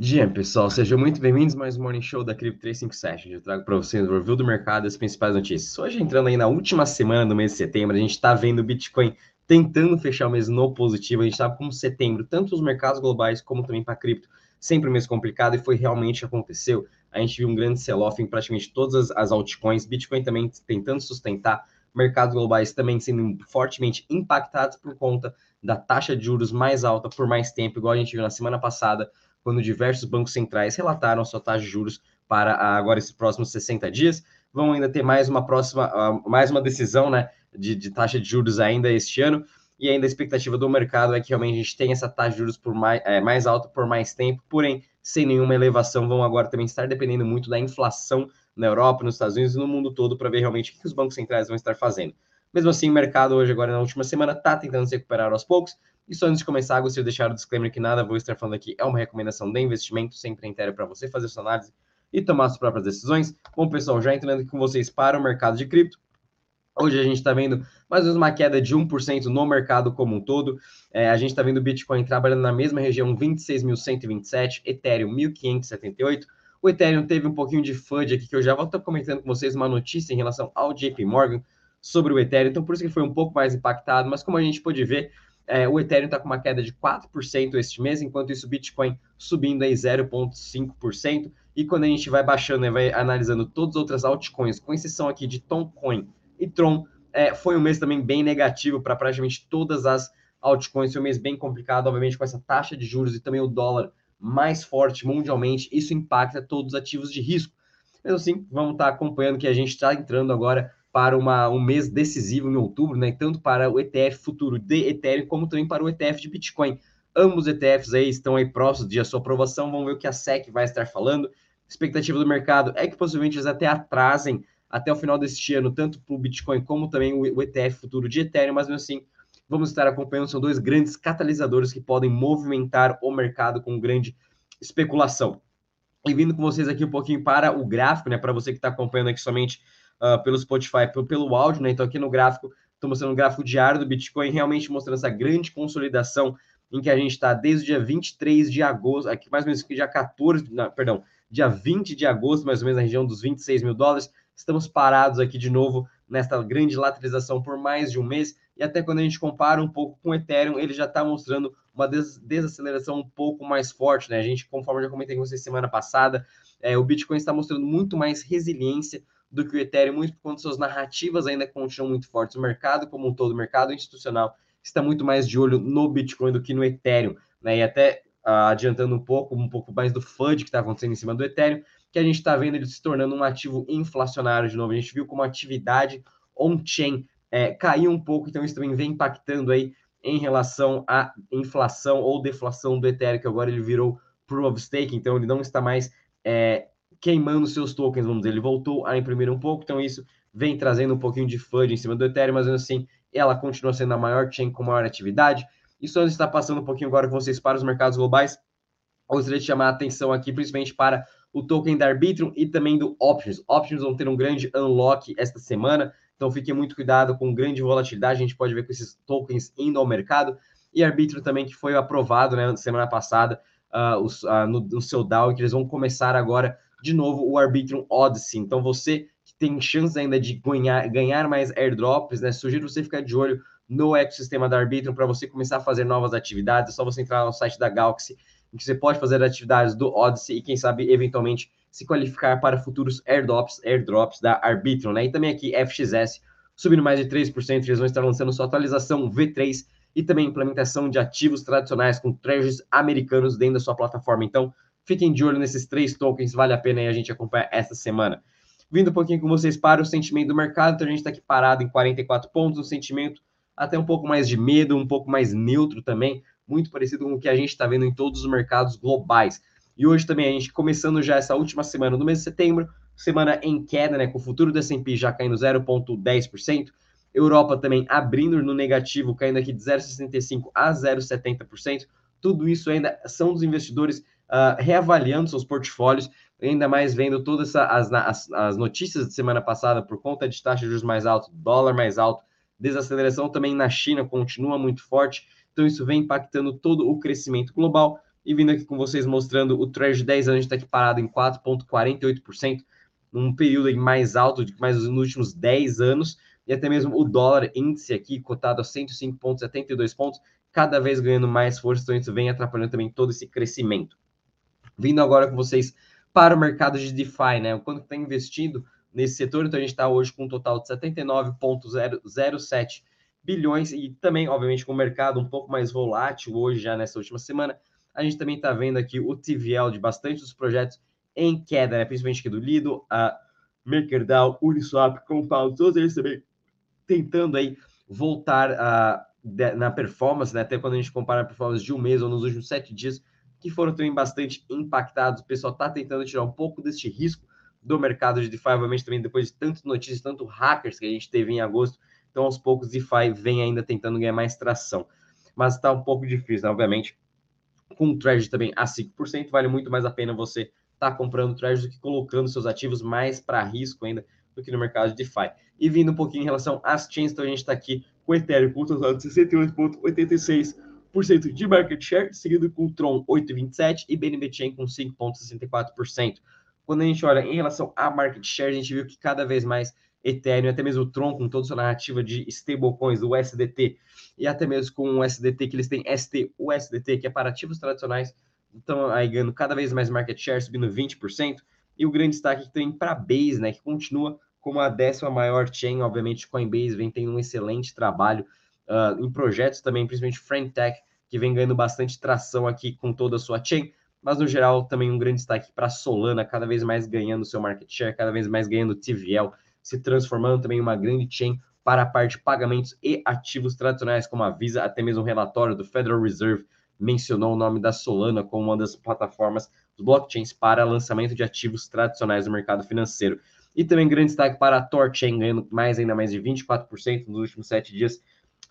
Dia, pessoal, sejam muito bem-vindos mais um Morning Show da Crypto 357. Eu trago para vocês o review do mercado e as principais notícias. Hoje, entrando aí na última semana do mês de setembro, a gente está vendo o Bitcoin tentando fechar o mês no positivo. A gente sabe como setembro, tanto os mercados globais como também para cripto, sempre um mês complicado e foi realmente aconteceu. A gente viu um grande sell-off em praticamente todas as altcoins, Bitcoin também tentando sustentar, mercados globais também sendo fortemente impactados por conta da taxa de juros mais alta por mais tempo, igual a gente viu na semana passada quando diversos bancos centrais relataram sua taxa de juros para agora esses próximos 60 dias. Vão ainda ter mais uma próxima, uh, mais uma decisão né, de, de, taxa de juros ainda este ano. E ainda a expectativa do mercado é que realmente a gente tenha essa taxa de juros por mais, é, mais alta por mais tempo, porém, sem nenhuma elevação, vão agora também estar dependendo muito da inflação na Europa, nos Estados Unidos e no mundo todo para ver realmente o que os bancos centrais vão estar fazendo. Mesmo assim, o mercado hoje, agora na última semana, está tentando se recuperar aos poucos. E só antes de começar, gostaria de deixar o disclaimer que nada vou estar falando aqui é uma recomendação de investimento, sempre inteiro para você fazer sua análise e tomar suas próprias decisões. Bom, pessoal, já entrando aqui com vocês para o mercado de cripto. Hoje a gente está vendo mais ou menos uma queda de 1% no mercado como um todo. É, a gente está vendo o Bitcoin trabalhando na mesma região, 26.127, Ethereum 1.578. O Ethereum teve um pouquinho de FUD aqui, que eu já vou estar comentando com vocês uma notícia em relação ao JP Morgan sobre o Ethereum, então por isso que foi um pouco mais impactado, mas como a gente pôde ver, é, o Ethereum está com uma queda de 4% este mês, enquanto isso o Bitcoin subindo aí 0,5%. E quando a gente vai baixando e vai analisando todas as outras altcoins, com exceção aqui de Toncoin e Tron, é, foi um mês também bem negativo para praticamente todas as altcoins. Foi um mês bem complicado, obviamente, com essa taxa de juros e também o dólar mais forte mundialmente. Isso impacta todos os ativos de risco. Mesmo assim, vamos estar tá acompanhando que a gente está entrando agora para uma, um mês decisivo em outubro, né? Tanto para o ETF futuro de Ethereum, como também para o ETF de Bitcoin. Ambos ETFs aí estão aí próximos de a sua aprovação. Vamos ver o que a SEC vai estar falando. A expectativa do mercado é que possivelmente eles até atrasem até o final deste ano, tanto para o Bitcoin como também o ETF futuro de Ethereum, mas mesmo assim, vamos estar acompanhando. São dois grandes catalisadores que podem movimentar o mercado com grande especulação. E vindo com vocês aqui um pouquinho para o gráfico, né? Para você que está acompanhando aqui somente uh, pelo Spotify, pelo, pelo áudio, né? Então aqui no gráfico, estou mostrando o gráfico diário do Bitcoin, realmente mostrando essa grande consolidação em que a gente está desde o dia 23 de agosto, aqui mais ou menos dia 14, não, perdão, dia 20 de agosto, mais ou menos na região dos 26 mil dólares. Estamos parados aqui de novo nesta grande lateralização por mais de um mês. E até quando a gente compara um pouco com o Ethereum, ele já está mostrando uma des desaceleração um pouco mais forte, né? A gente, conforme eu já comentei com vocês semana passada, é, o Bitcoin está mostrando muito mais resiliência do que o Ethereum, muito por conta suas narrativas ainda continuam muito fortes. O mercado como um todo, o mercado institucional, está muito mais de olho no Bitcoin do que no Ethereum, né? E até uh, adiantando um pouco, um pouco mais do FUD que está acontecendo em cima do Ethereum, que a gente está vendo ele se tornando um ativo inflacionário de novo. A gente viu como a atividade on-chain é, caiu um pouco, então isso também vem impactando aí em relação à inflação ou deflação do Ethereum, que agora ele virou Proof of Stake, então ele não está mais é, queimando seus tokens, vamos dizer. Ele voltou a imprimir um pouco, então isso vem trazendo um pouquinho de FUD em cima do Ethereum, mas assim, ela continua sendo a maior chain com maior atividade. Isso está passando um pouquinho agora com vocês para os mercados globais. Gostaria de chamar a atenção aqui, principalmente para o token da Arbitrum e também do Options. Options vão ter um grande unlock esta semana, então fiquem muito cuidado com grande volatilidade. A gente pode ver com esses tokens indo ao mercado. E Arbitrum também, que foi aprovado né, semana passada uh, os, uh, no, no seu DAO, que eles vão começar agora de novo o Arbitrum Odyssey. Então você que tem chance ainda de ganhar, ganhar mais airdrops, né? Sugiro você ficar de olho no ecossistema da Arbitrum para você começar a fazer novas atividades. É só você entrar no site da Galaxy, em que você pode fazer atividades do Odyssey e quem sabe eventualmente se qualificar para futuros airdrops, airdrops da Arbitrum, né? E também aqui FXS subindo mais de 3%, eles vão estar lançando sua atualização V3 e também implementação de ativos tradicionais com treasuries americanos dentro da sua plataforma. Então, Fiquem de olho nesses três tokens, vale a pena aí a gente acompanhar essa semana. Vindo um pouquinho com vocês para o sentimento do mercado, então a gente está aqui parado em 44 pontos, um sentimento até um pouco mais de medo, um pouco mais neutro também, muito parecido com o que a gente está vendo em todos os mercados globais. E hoje também a gente começando já essa última semana do mês de setembro, semana em queda, né, com o futuro do S&P já caindo 0,10%, Europa também abrindo no negativo, caindo aqui de 0,65% a 0,70%, tudo isso ainda são dos investidores uh, reavaliando seus portfólios, ainda mais vendo todas as, as, as notícias de semana passada por conta de taxa de juros mais alto, dólar mais alto, desaceleração também na China continua muito forte, então isso vem impactando todo o crescimento global. E vindo aqui com vocês mostrando o Treasury de 10 anos, está aqui parado em 4,48%, num período mais alto de mais nos últimos 10 anos, e até mesmo o dólar índice aqui cotado a 105,72 pontos, cada vez ganhando mais força, então isso vem atrapalhando também todo esse crescimento. Vindo agora com vocês para o mercado de DeFi, né? O quanto está investindo nesse setor, então a gente está hoje com um total de 79,007 bilhões e também, obviamente, com o mercado um pouco mais volátil hoje, já nessa última semana, a gente também está vendo aqui o TVL de bastante dos projetos em queda, né? principalmente aqui do Lido, a MakerDAO, Uniswap, Compound, todos eles também tentando aí voltar a, na performance, né? até quando a gente compara a performance de um mês ou nos últimos sete dias, que foram também bastante impactados. O pessoal está tentando tirar um pouco deste risco do mercado de DeFi, obviamente também depois de tantas notícias, tanto hackers que a gente teve em agosto, então aos poucos DeFi vem ainda tentando ganhar mais tração. Mas está um pouco difícil, né? obviamente, com o Treasury também a 5%, vale muito mais a pena você estar tá comprando Treasury do que colocando seus ativos mais para risco ainda do que no mercado de DeFi. E vindo um pouquinho em relação às chains, então a gente está aqui com o Ethereum com um total de 68,86% de market share, seguido com Tron 8,27% e BNB Chain com 5,64%. Quando a gente olha em relação a market share, a gente viu que cada vez mais Ethereum, até mesmo o Tron, com toda a sua narrativa de stablecoins, o USDT, e até mesmo com o USDT, que eles têm ST, o USDT, que é para ativos tradicionais, estão aí ganhando cada vez mais market share, subindo 20%, e o grande destaque que tem para a Base, né, que continua como a décima maior chain, obviamente Coinbase vem tendo um excelente trabalho uh, em projetos também, principalmente Friendtech, que vem ganhando bastante tração aqui com toda a sua chain, mas no geral também um grande destaque para Solana, cada vez mais ganhando seu market share, cada vez mais ganhando TVL, se transformando também em uma grande chain para a parte de pagamentos e ativos tradicionais, como a Visa, até mesmo um relatório do Federal Reserve mencionou o nome da Solana como uma das plataformas dos blockchains para lançamento de ativos tradicionais no mercado financeiro. E também grande destaque para a Torchain, ganhando mais ainda mais de 24% nos últimos sete dias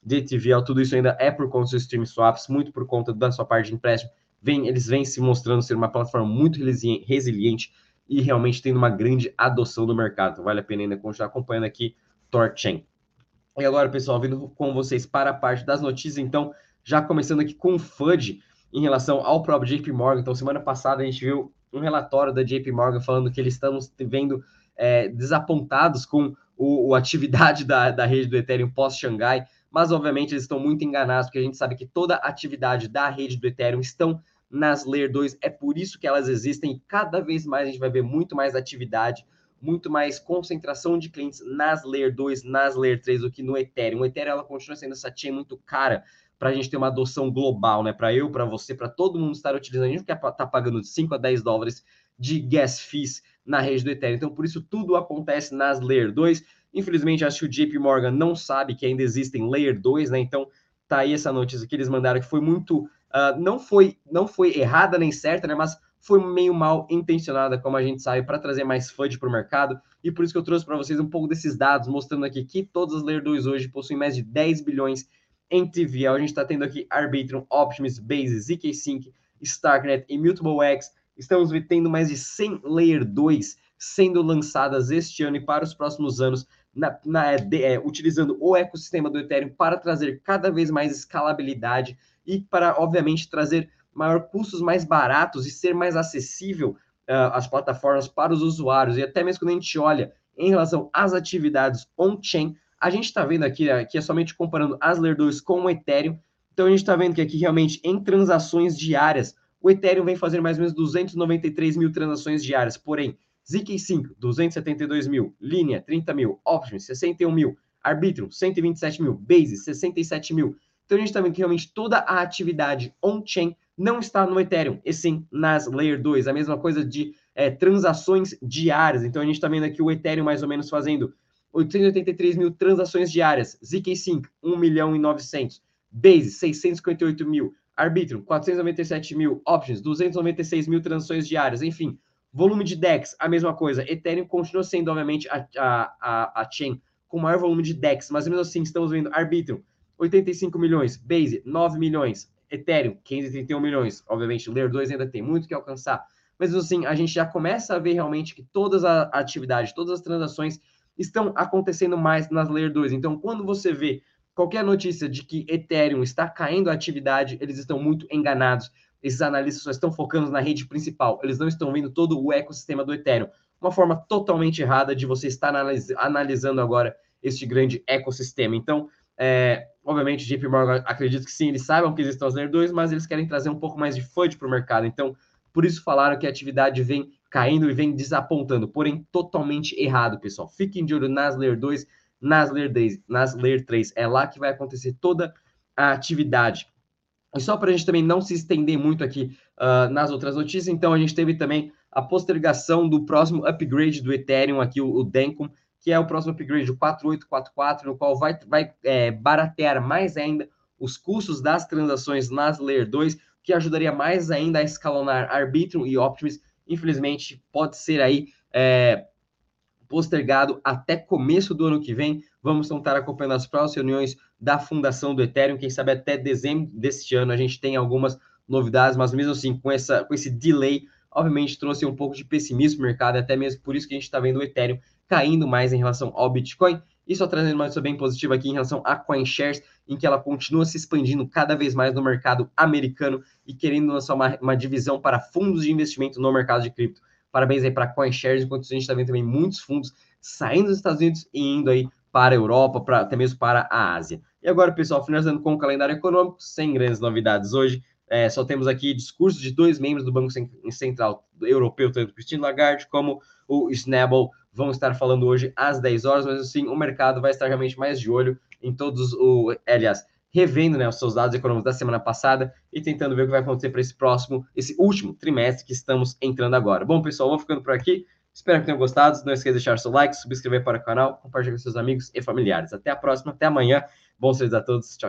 de TVL. Tudo isso ainda é por conta dos stream swaps, muito por conta da sua parte de empréstimo. Vem, eles vêm se mostrando ser uma plataforma muito resiliente e realmente tendo uma grande adoção do mercado. Então, vale a pena ainda continuar acompanhando aqui Torchain. E agora, pessoal, vindo com vocês para a parte das notícias, então, já começando aqui com o FUD em relação ao próprio JP Morgan. Então, semana passada a gente viu um relatório da JP Morgan falando que eles estão vendo é, desapontados com o, a atividade da, da rede do Ethereum pós-Xangai, mas obviamente eles estão muito enganados, porque a gente sabe que toda a atividade da rede do Ethereum estão nas Layer 2, é por isso que elas existem e cada vez mais a gente vai ver muito mais atividade, muito mais concentração de clientes nas Layer 2, nas Layer 3 do que no Ethereum. O Ethereum ela continua sendo essa chain muito cara para a gente ter uma adoção global, né? Para eu, para você, para todo mundo estar utilizando. A gente não quer estar tá pagando de 5 a 10 dólares de gas fees na rede do Ethereum. Então, por isso, tudo acontece nas Layer 2. Infelizmente, acho que o JP Morgan não sabe que ainda existem Layer 2, né? Então, tá aí essa notícia que eles mandaram que foi muito. Uh, não, foi, não foi errada nem certa, né? Mas foi meio mal intencionada, como a gente sabe, para trazer mais FUD para o mercado. E por isso que eu trouxe para vocês um pouco desses dados, mostrando aqui que todas as Layer 2 hoje possuem mais de 10 bilhões em TVL. A gente está tendo aqui Arbitrum, Optimus, Base, ZK-Sync, Starknet, Immutable X, Estamos tendo mais de 100 Layer 2 sendo lançadas este ano e para os próximos anos, na, na, de, é, utilizando o ecossistema do Ethereum para trazer cada vez mais escalabilidade e para, obviamente, trazer maior custos mais baratos e ser mais acessível uh, as plataformas para os usuários. E até mesmo quando a gente olha em relação às atividades on-chain, a gente está vendo aqui, aqui é somente comparando as Layer 2 com o Ethereum. Então a gente está vendo que aqui realmente em transações diárias, o Ethereum vem fazendo mais ou menos 293 mil transações diárias, porém, ZK5, 272 mil, Linea, 30 mil, Optimus, 61 mil, Arbitrum, 127 mil, Base, 67 mil. Então a gente está vendo que realmente toda a atividade on-chain não está no Ethereum, e sim nas Layer 2. A mesma coisa de é, transações diárias. Então a gente está vendo aqui o Ethereum mais ou menos fazendo 883 mil transações diárias, ZK5, 1 milhão e 900, Base, 658 mil, Arbitrum, 497 mil. Options, 296 mil transações diárias. Enfim, volume de DEX, a mesma coisa. Ethereum continua sendo, obviamente, a, a, a, chain com maior volume de DEX, mas mesmo assim estamos vendo Arbitrum, 85 milhões, Base, 9 milhões, Ethereum, 531 milhões. Obviamente, Layer 2 ainda tem muito que alcançar, mas assim, a gente já começa a ver realmente que todas as atividades, todas as transações estão acontecendo mais nas Layer 2. Então, quando você vê qualquer notícia de que Ethereum está caindo a atividade, eles estão muito enganados. Esses analistas só estão focando na rede principal, eles não estão vendo todo o ecossistema do Ethereum. Uma forma totalmente errada de você estar analis analisando agora este grande ecossistema. Então, é, obviamente, JP Morgan acredita que sim, eles saibam que existem os Layer 2, mas eles querem trazer um pouco mais de FUD para o mercado. Então, por isso falaram que a atividade vem caindo e vem desapontando, porém totalmente errado, pessoal. Fiquem de olho nas Layer 2, nas Layer 3, nas Layer 3. É lá que vai acontecer toda a atividade. E só para a gente também não se estender muito aqui uh, nas outras notícias, então a gente teve também a postergação do próximo upgrade do Ethereum, aqui o, o Dencum, que é o próximo upgrade, o 4844, no qual vai, vai é, baratear mais ainda os custos das transações nas Layer 2, que ajudaria mais ainda a escalonar Arbitrum e Optimus. Infelizmente, pode ser aí é, postergado até começo do ano que vem. Vamos tentar acompanhando as próximas reuniões da fundação do Ethereum. Quem sabe até dezembro deste ano a gente tem algumas novidades, mas mesmo assim, com, essa, com esse delay, obviamente trouxe um pouco de pessimismo no mercado, até mesmo por isso que a gente está vendo o Ethereum caindo mais em relação ao Bitcoin. E só trazendo uma notícia bem positiva aqui em relação a CoinShares, em que ela continua se expandindo cada vez mais no mercado americano e querendo lançar uma, uma divisão para fundos de investimento no mercado de cripto. Parabéns aí para CoinShares, enquanto a gente está vendo também muitos fundos saindo dos Estados Unidos e indo aí para a Europa, para, até mesmo para a Ásia. E agora, pessoal, finalizando com o calendário econômico, sem grandes novidades hoje. É, só temos aqui discurso de dois membros do Banco Central Europeu, tanto Christine Lagarde como o Snabel, vão estar falando hoje às 10 horas, mas assim, o mercado vai estar realmente mais de olho em todos o. Aliás, revendo né, os seus dados econômicos da semana passada e tentando ver o que vai acontecer para esse próximo, esse último trimestre que estamos entrando agora. Bom, pessoal, vou ficando por aqui. Espero que tenham gostado. Não esqueça de deixar seu like, subscrever para o canal, compartilhar com seus amigos e familiares. Até a próxima, até amanhã. Bons dias a todos. Tchau.